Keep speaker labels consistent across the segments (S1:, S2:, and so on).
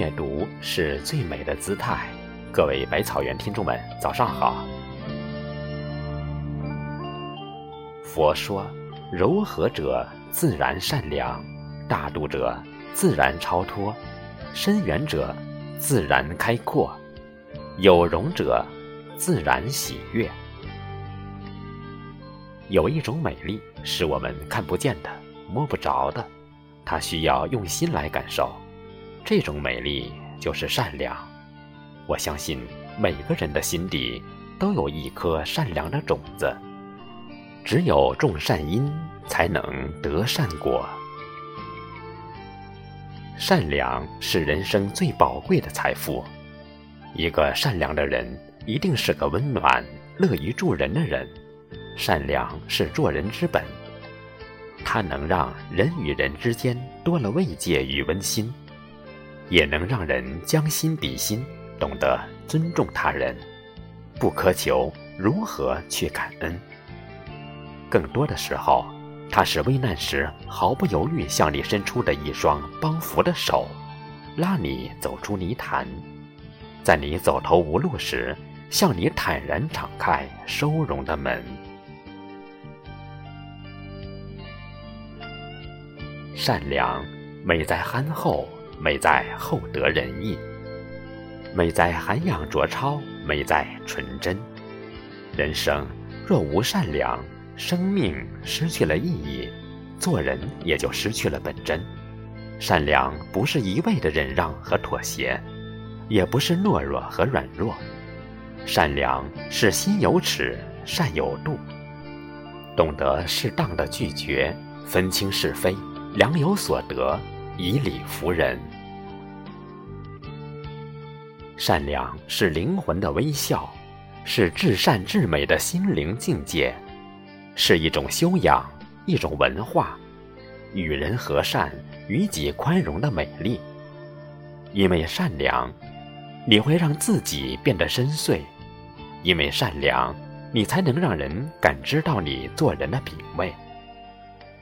S1: 阅读是最美的姿态。各位百草园听众们，早上好。佛说：柔和者自然善良，大度者自然超脱，深远者自然开阔，有容者自然喜悦。有一种美丽是我们看不见的、摸不着的，它需要用心来感受。这种美丽就是善良。我相信每个人的心底都有一颗善良的种子。只有种善因，才能得善果。善良是人生最宝贵的财富。一个善良的人，一定是个温暖、乐于助人的人。善良是做人之本，它能让人与人之间多了慰藉与温馨。也能让人将心比心，懂得尊重他人，不苛求如何去感恩。更多的时候，他是危难时毫不犹豫向你伸出的一双帮扶的手，拉你走出泥潭；在你走投无路时，向你坦然敞开收容的门。善良，美在憨厚。美在厚德仁义，美在涵养卓超，美在纯真。人生若无善良，生命失去了意义，做人也就失去了本真。善良不是一味的忍让和妥协，也不是懦弱和软弱。善良是心有尺，善有度，懂得适当的拒绝，分清是非，良有所得。以理服人，善良是灵魂的微笑，是至善至美的心灵境界，是一种修养，一种文化，与人和善，与己宽容的美丽。因为善良，你会让自己变得深邃；因为善良，你才能让人感知到你做人的品味。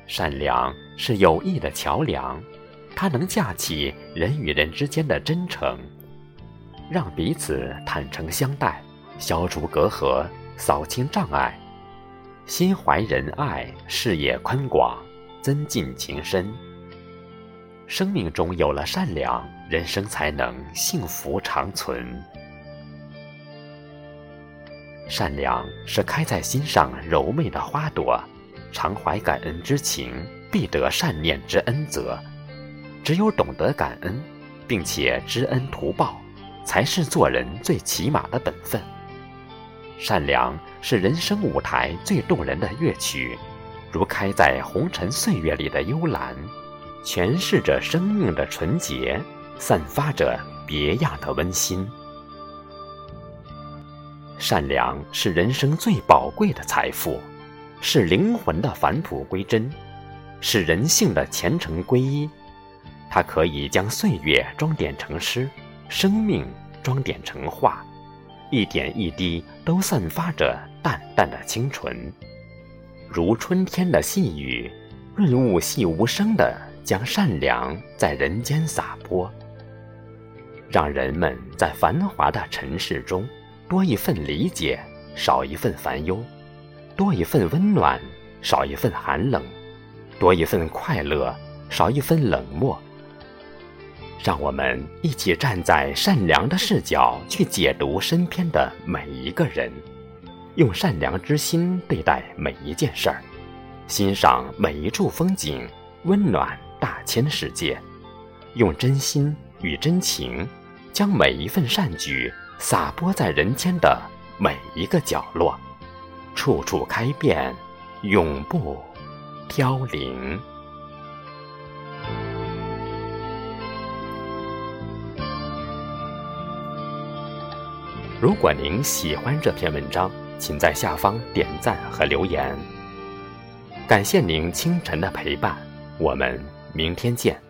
S1: 善良是友谊的桥梁。它能架起人与人之间的真诚，让彼此坦诚相待，消除隔阂，扫清障碍，心怀仁爱，视野宽广，增进情深。生命中有了善良，人生才能幸福长存。善良是开在心上柔媚的花朵，常怀感恩之情，必得善念之恩泽。只有懂得感恩，并且知恩图报，才是做人最起码的本分。善良是人生舞台最动人的乐曲，如开在红尘岁月里的幽兰，诠释着生命的纯洁，散发着别样的温馨。善良是人生最宝贵的财富，是灵魂的返璞归真，是人性的虔诚皈依。它可以将岁月装点成诗，生命装点成画，一点一滴都散发着淡淡的清纯，如春天的细雨，润物细无声地将善良在人间洒播，让人们在繁华的尘世中多一份理解，少一份烦忧；多一份温暖，少一份寒冷；多一份快乐，少一分冷漠。让我们一起站在善良的视角去解读身边的每一个人，用善良之心对待每一件事儿，欣赏每一处风景，温暖大千世界。用真心与真情，将每一份善举洒播在人间的每一个角落，处处开遍，永不凋零。如果您喜欢这篇文章，请在下方点赞和留言。感谢您清晨的陪伴，我们明天见。